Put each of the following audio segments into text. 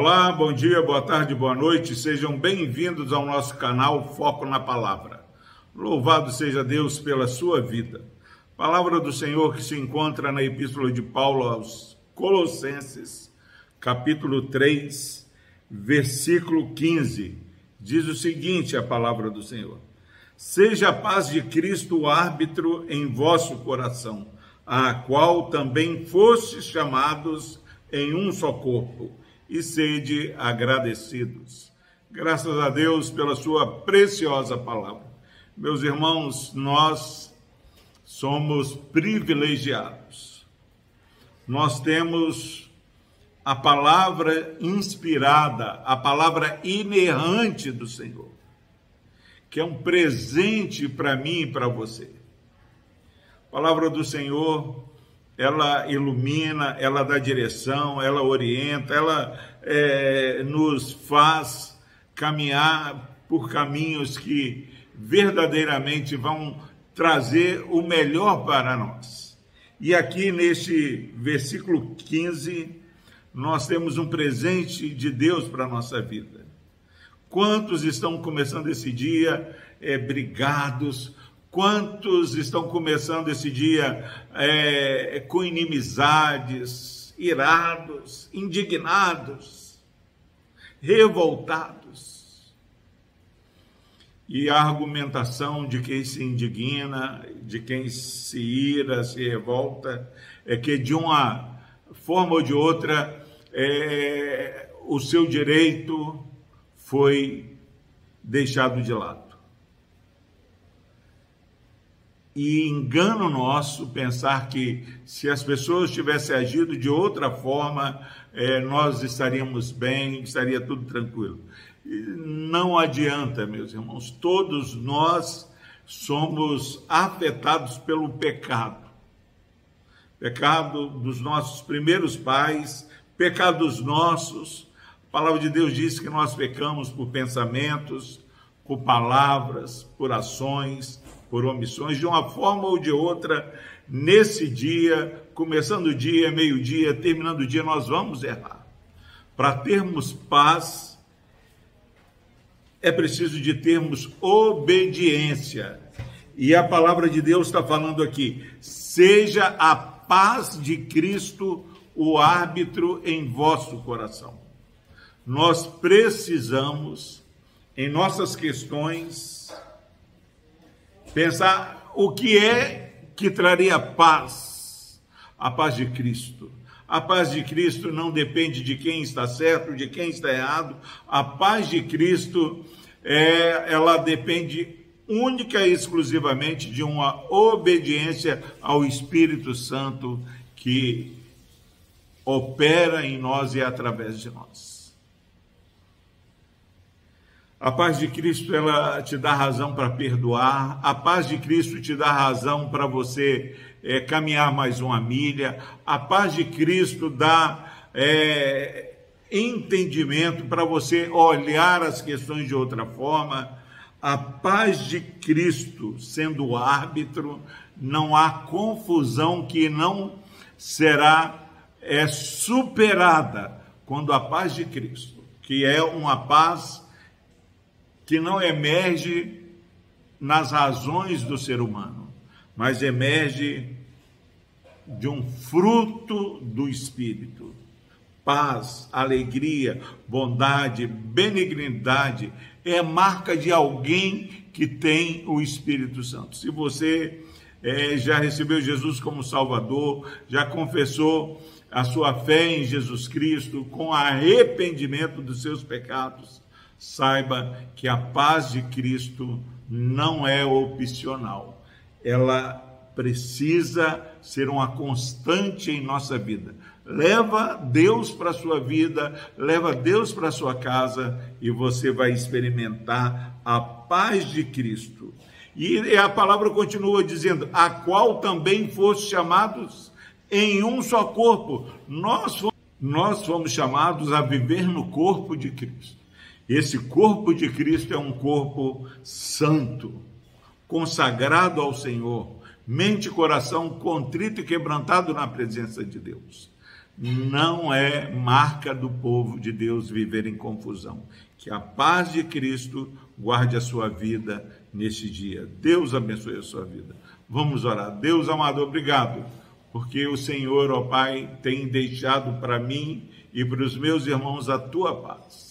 Olá, bom dia, boa tarde, boa noite, sejam bem-vindos ao nosso canal Foco na Palavra. Louvado seja Deus pela sua vida. Palavra do Senhor que se encontra na Epístola de Paulo aos Colossenses, capítulo 3, versículo 15. Diz o seguinte: a palavra do Senhor: Seja a paz de Cristo o árbitro em vosso coração, a qual também fostes chamados em um só corpo, e sede agradecidos. Graças a Deus pela sua preciosa palavra. Meus irmãos, nós somos privilegiados. Nós temos a palavra inspirada, a palavra inerrante do Senhor que é um presente para mim e para você. A palavra do Senhor, ela ilumina, ela dá direção, ela orienta, ela é, nos faz caminhar por caminhos que verdadeiramente vão trazer o melhor para nós. E aqui neste versículo 15, nós temos um presente de Deus para a nossa vida. Quantos estão começando esse dia é, brigados? Quantos estão começando esse dia é, com inimizades, irados, indignados, revoltados? E a argumentação de quem se indigna, de quem se ira, se revolta, é que de uma forma ou de outra é, o seu direito foi deixado de lado. E engano nosso pensar que se as pessoas tivessem agido de outra forma, é, nós estaríamos bem, estaria tudo tranquilo. Não adianta, meus irmãos, todos nós somos afetados pelo pecado. Pecado dos nossos primeiros pais, pecados nossos, a palavra de Deus diz que nós pecamos por pensamentos, por palavras, por ações, por omissões, de uma forma ou de outra, nesse dia, começando o dia, meio-dia, terminando o dia, nós vamos errar. Para termos paz, é preciso de termos obediência. E a palavra de Deus está falando aqui: seja a paz de Cristo o árbitro em vosso coração nós precisamos, em nossas questões, pensar o que é que traria paz, a paz de Cristo. A paz de Cristo não depende de quem está certo, de quem está errado. A paz de Cristo, é, ela depende única e exclusivamente de uma obediência ao Espírito Santo que opera em nós e através de nós. A paz de Cristo ela te dá razão para perdoar. A paz de Cristo te dá razão para você é, caminhar mais uma milha. A paz de Cristo dá é, entendimento para você olhar as questões de outra forma. A paz de Cristo sendo o árbitro, não há confusão que não será é, superada quando a paz de Cristo, que é uma paz que não emerge nas razões do ser humano, mas emerge de um fruto do Espírito. Paz, alegria, bondade, benignidade é marca de alguém que tem o Espírito Santo. Se você é, já recebeu Jesus como Salvador, já confessou a sua fé em Jesus Cristo com arrependimento dos seus pecados, saiba que a paz de Cristo não é opcional. Ela precisa ser uma constante em nossa vida. Leva Deus para a sua vida, leva Deus para a sua casa e você vai experimentar a paz de Cristo. E a palavra continua dizendo: a qual também foste chamados em um só corpo. Nós, nós fomos chamados a viver no corpo de Cristo. Esse corpo de Cristo é um corpo santo, consagrado ao Senhor, mente e coração contrito e quebrantado na presença de Deus. não é marca do povo de Deus viver em confusão. Que a paz de Cristo guarde a sua vida neste dia. Deus abençoe a sua vida. Vamos orar. Deus amado, obrigado, porque o Senhor, ó Pai, tem deixado para mim e para os meus irmãos a tua paz.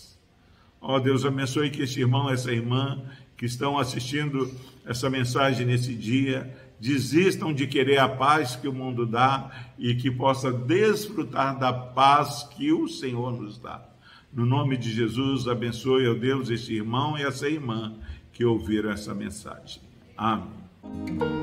Ó Deus, abençoe que esse irmão, essa irmã que estão assistindo essa mensagem nesse dia, desistam de querer a paz que o mundo dá e que possa desfrutar da paz que o Senhor nos dá. No nome de Jesus, abençoe, ó Deus, esse irmão e essa irmã que ouviram essa mensagem. Amém.